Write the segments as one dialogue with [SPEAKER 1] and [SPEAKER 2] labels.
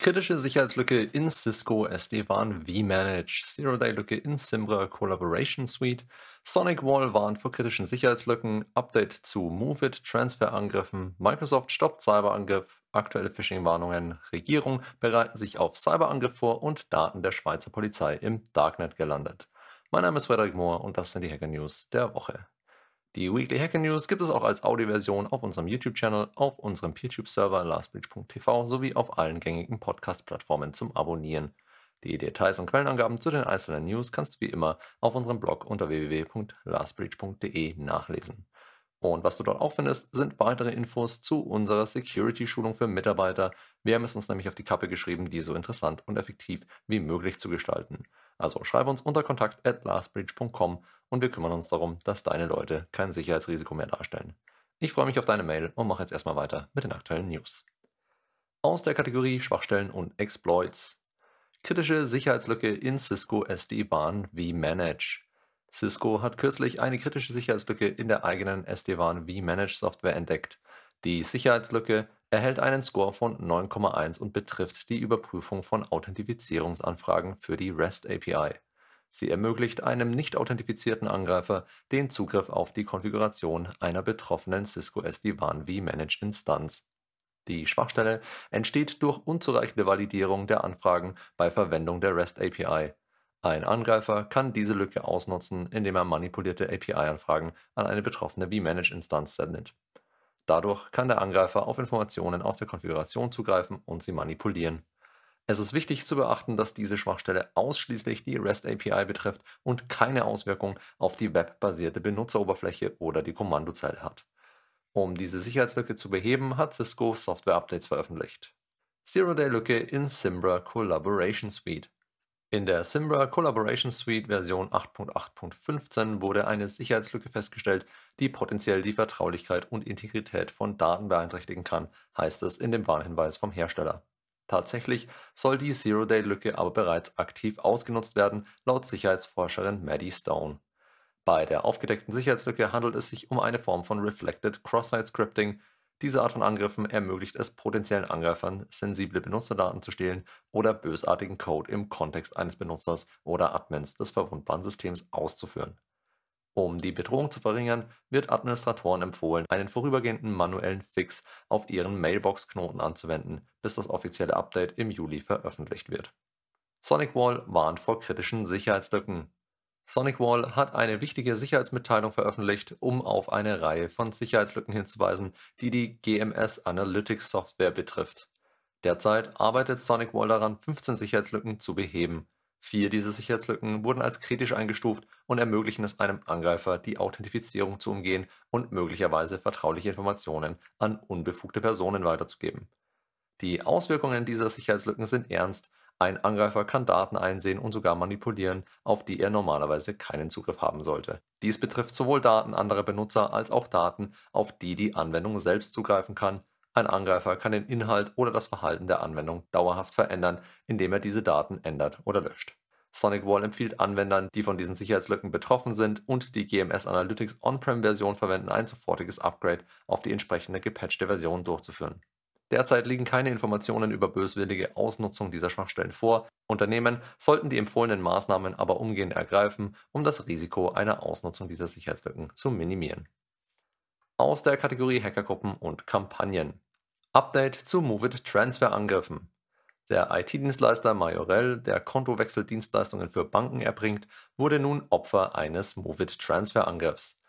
[SPEAKER 1] Kritische Sicherheitslücke in Cisco SD-WAN vManage, Zero-Day-Lücke in Simbra Collaboration Suite, Sonic Wall warnt vor kritischen Sicherheitslücken, Update zu MoveIt, Transferangriffen, Microsoft stoppt Cyberangriff, aktuelle Phishing-Warnungen, Regierung bereiten sich auf Cyberangriff vor und Daten der Schweizer Polizei im Darknet gelandet. Mein Name ist Frederik Mohr und das sind die Hacker News der Woche. Die Weekly Hacker News gibt es auch als Audioversion auf unserem YouTube-Channel, auf unserem PeerTube-Server lastbridge.tv sowie auf allen gängigen Podcast-Plattformen zum Abonnieren. Die Details und Quellenangaben zu den einzelnen News kannst du wie immer auf unserem Blog unter www.lastbridge.de nachlesen. Und was du dort auch findest, sind weitere Infos zu unserer Security-Schulung für Mitarbeiter. Wir haben es uns nämlich auf die Kappe geschrieben, die so interessant und effektiv wie möglich zu gestalten. Also schreibe uns unter kontakt at lastbridge.com und wir kümmern uns darum, dass deine Leute kein Sicherheitsrisiko mehr darstellen. Ich freue mich auf deine Mail und mache jetzt erstmal weiter mit den aktuellen News. Aus der Kategorie Schwachstellen und Exploits. Kritische Sicherheitslücke in Cisco SD-WAN vManage. Cisco hat kürzlich eine kritische Sicherheitslücke in der eigenen SD-WAN vManage Software entdeckt. Die Sicherheitslücke erhält einen Score von 9,1 und betrifft die Überprüfung von Authentifizierungsanfragen für die REST API. Sie ermöglicht einem nicht authentifizierten Angreifer den Zugriff auf die Konfiguration einer betroffenen Cisco SD-WAN vManage Instanz. Die Schwachstelle entsteht durch unzureichende Validierung der Anfragen bei Verwendung der REST API ein Angreifer kann diese Lücke ausnutzen, indem er manipulierte API-Anfragen an eine betroffene vManage-Instanz sendet. Dadurch kann der Angreifer auf Informationen aus der Konfiguration zugreifen und sie manipulieren. Es ist wichtig zu beachten, dass diese Schwachstelle ausschließlich die REST API betrifft und keine Auswirkung auf die webbasierte Benutzeroberfläche oder die Kommandozeile hat. Um diese Sicherheitslücke zu beheben, hat Cisco Software-Updates veröffentlicht. Zero-Day-Lücke in Simbra Collaboration Suite in der Simbra Collaboration Suite Version 8.8.15 wurde eine Sicherheitslücke festgestellt, die potenziell die Vertraulichkeit und Integrität von Daten beeinträchtigen kann, heißt es in dem Warnhinweis vom Hersteller. Tatsächlich soll die Zero-Day-Lücke aber bereits aktiv ausgenutzt werden, laut Sicherheitsforscherin Maddie Stone. Bei der aufgedeckten Sicherheitslücke handelt es sich um eine Form von Reflected Cross-Site Scripting, diese Art von Angriffen ermöglicht es potenziellen Angreifern, sensible Benutzerdaten zu stehlen oder bösartigen Code im Kontext eines Benutzers oder Admins des verwundbaren Systems auszuführen. Um die Bedrohung zu verringern, wird Administratoren empfohlen, einen vorübergehenden manuellen Fix auf ihren Mailbox-Knoten anzuwenden, bis das offizielle Update im Juli veröffentlicht wird. SonicWall warnt vor kritischen Sicherheitslücken. SonicWall hat eine wichtige Sicherheitsmitteilung veröffentlicht, um auf eine Reihe von Sicherheitslücken hinzuweisen, die die GMS Analytics Software betrifft. Derzeit arbeitet SonicWall daran, 15 Sicherheitslücken zu beheben. Vier dieser Sicherheitslücken wurden als kritisch eingestuft und ermöglichen es einem Angreifer, die Authentifizierung zu umgehen und möglicherweise vertrauliche Informationen an unbefugte Personen weiterzugeben. Die Auswirkungen dieser Sicherheitslücken sind ernst ein Angreifer kann Daten einsehen und sogar manipulieren, auf die er normalerweise keinen Zugriff haben sollte. Dies betrifft sowohl Daten anderer Benutzer als auch Daten, auf die die Anwendung selbst zugreifen kann. Ein Angreifer kann den Inhalt oder das Verhalten der Anwendung dauerhaft verändern, indem er diese Daten ändert oder löscht. SonicWall empfiehlt Anwendern, die von diesen Sicherheitslücken betroffen sind und die GMS Analytics On-Prem-Version verwenden, ein sofortiges Upgrade auf die entsprechende gepatchte Version durchzuführen. Derzeit liegen keine Informationen über böswillige Ausnutzung dieser Schwachstellen vor. Unternehmen sollten die empfohlenen Maßnahmen aber umgehend ergreifen, um das Risiko einer Ausnutzung dieser Sicherheitslücken zu minimieren. Aus der Kategorie Hackergruppen und Kampagnen. Update zu Movit Transferangriffen. Der IT-Dienstleister Majorel, der Kontowechseldienstleistungen für Banken erbringt, wurde nun Opfer eines Movit Transferangriffs.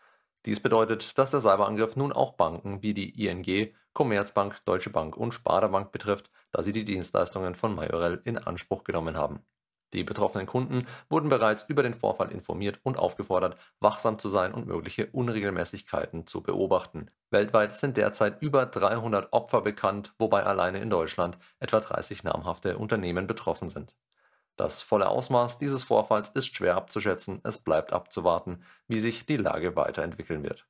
[SPEAKER 1] Dies bedeutet, dass der Cyberangriff nun auch Banken wie die ING, Commerzbank, Deutsche Bank und Sparda Bank betrifft, da sie die Dienstleistungen von Majorel in Anspruch genommen haben. Die betroffenen Kunden wurden bereits über den Vorfall informiert und aufgefordert, wachsam zu sein und mögliche Unregelmäßigkeiten zu beobachten. Weltweit sind derzeit über 300 Opfer bekannt, wobei alleine in Deutschland etwa 30 namhafte Unternehmen betroffen sind. Das volle Ausmaß dieses Vorfalls ist schwer abzuschätzen, es bleibt abzuwarten, wie sich die Lage weiterentwickeln wird.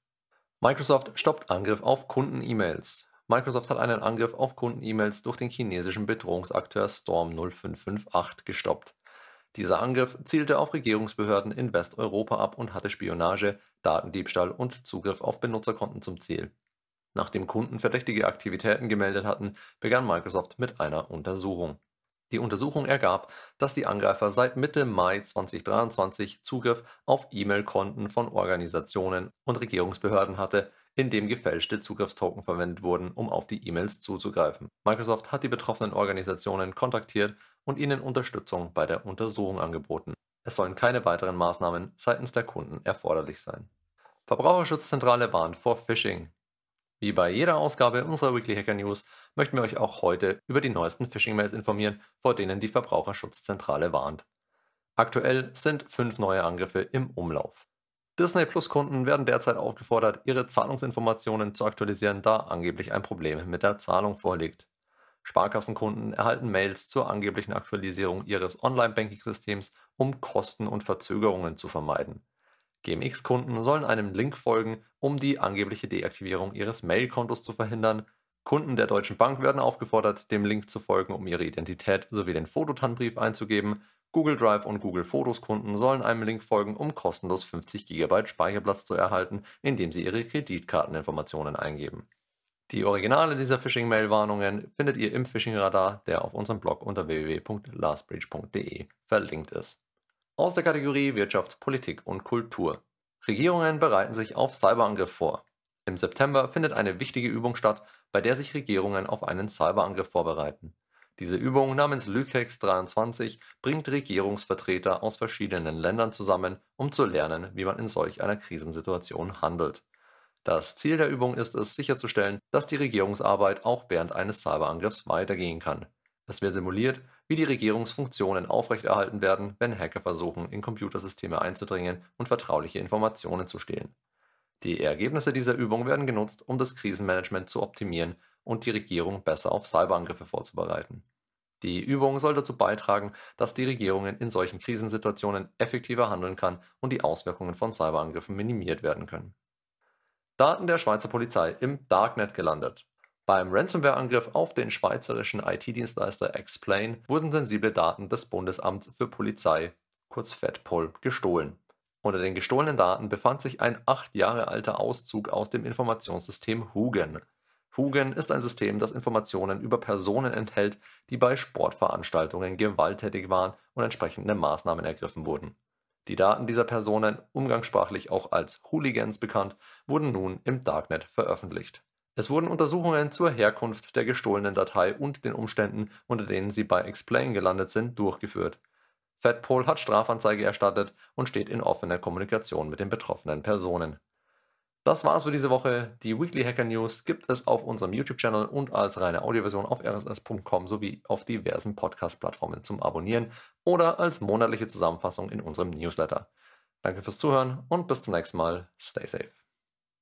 [SPEAKER 1] Microsoft stoppt Angriff auf Kunden-E-Mails. Microsoft hat einen Angriff auf Kunden-E-Mails durch den chinesischen Bedrohungsakteur Storm 0558 gestoppt. Dieser Angriff zielte auf Regierungsbehörden in Westeuropa ab und hatte Spionage, Datendiebstahl und Zugriff auf Benutzerkonten zum Ziel. Nachdem Kunden verdächtige Aktivitäten gemeldet hatten, begann Microsoft mit einer Untersuchung. Die Untersuchung ergab, dass die Angreifer seit Mitte Mai 2023 Zugriff auf E-Mail-Konten von Organisationen und Regierungsbehörden hatte, in dem gefälschte Zugriffstoken verwendet wurden, um auf die E-Mails zuzugreifen. Microsoft hat die betroffenen Organisationen kontaktiert und ihnen Unterstützung bei der Untersuchung angeboten. Es sollen keine weiteren Maßnahmen seitens der Kunden erforderlich sein. Verbraucherschutzzentrale warnt vor Phishing. Wie bei jeder Ausgabe unserer Weekly Hacker News möchten wir euch auch heute über die neuesten Phishing-Mails informieren, vor denen die Verbraucherschutzzentrale warnt. Aktuell sind fünf neue Angriffe im Umlauf. Disney Plus Kunden werden derzeit aufgefordert, ihre Zahlungsinformationen zu aktualisieren, da angeblich ein Problem mit der Zahlung vorliegt. Sparkassenkunden erhalten Mails zur angeblichen Aktualisierung ihres Online-Banking-Systems, um Kosten und Verzögerungen zu vermeiden. GMX-Kunden sollen einem Link folgen, um die angebliche Deaktivierung ihres Mail-Kontos zu verhindern. Kunden der Deutschen Bank werden aufgefordert, dem Link zu folgen, um ihre Identität sowie den Fototannbrief einzugeben. Google Drive und Google Fotos Kunden sollen einem Link folgen, um kostenlos 50 GB Speicherplatz zu erhalten, indem sie ihre Kreditkarteninformationen eingeben. Die Originale dieser Phishing-Mail-Warnungen findet ihr im Phishing-Radar, der auf unserem Blog unter www.lastbreach.de verlinkt ist. Aus der Kategorie Wirtschaft, Politik und Kultur. Regierungen bereiten sich auf Cyberangriff vor. Im September findet eine wichtige Übung statt, bei der sich Regierungen auf einen Cyberangriff vorbereiten. Diese Übung namens Lycex 23 bringt Regierungsvertreter aus verschiedenen Ländern zusammen, um zu lernen, wie man in solch einer Krisensituation handelt. Das Ziel der Übung ist es, sicherzustellen, dass die Regierungsarbeit auch während eines Cyberangriffs weitergehen kann. Es wird simuliert, wie die Regierungsfunktionen aufrechterhalten werden, wenn Hacker versuchen, in Computersysteme einzudringen und vertrauliche Informationen zu stehlen. Die Ergebnisse dieser Übung werden genutzt, um das Krisenmanagement zu optimieren und die Regierung besser auf Cyberangriffe vorzubereiten. Die Übung soll dazu beitragen, dass die Regierung in solchen Krisensituationen effektiver handeln kann und die Auswirkungen von Cyberangriffen minimiert werden können. Daten der Schweizer Polizei im Darknet gelandet. Beim Ransomware-Angriff auf den schweizerischen IT-Dienstleister Explain wurden sensible Daten des Bundesamts für Polizei, kurz FedPol, gestohlen. Unter den gestohlenen Daten befand sich ein acht Jahre alter Auszug aus dem Informationssystem Hugen. Hugen ist ein System, das Informationen über Personen enthält, die bei Sportveranstaltungen gewalttätig waren und entsprechende Maßnahmen ergriffen wurden. Die Daten dieser Personen, umgangssprachlich auch als Hooligans bekannt, wurden nun im Darknet veröffentlicht. Es wurden Untersuchungen zur Herkunft der gestohlenen Datei und den Umständen, unter denen sie bei Explain gelandet sind, durchgeführt. Fedpol hat Strafanzeige erstattet und steht in offener Kommunikation mit den betroffenen Personen. Das war's für diese Woche. Die Weekly Hacker News gibt es auf unserem YouTube-Channel und als reine Audioversion auf rss.com sowie auf diversen Podcast-Plattformen zum Abonnieren oder als monatliche Zusammenfassung in unserem Newsletter. Danke fürs Zuhören und bis zum nächsten Mal. Stay safe.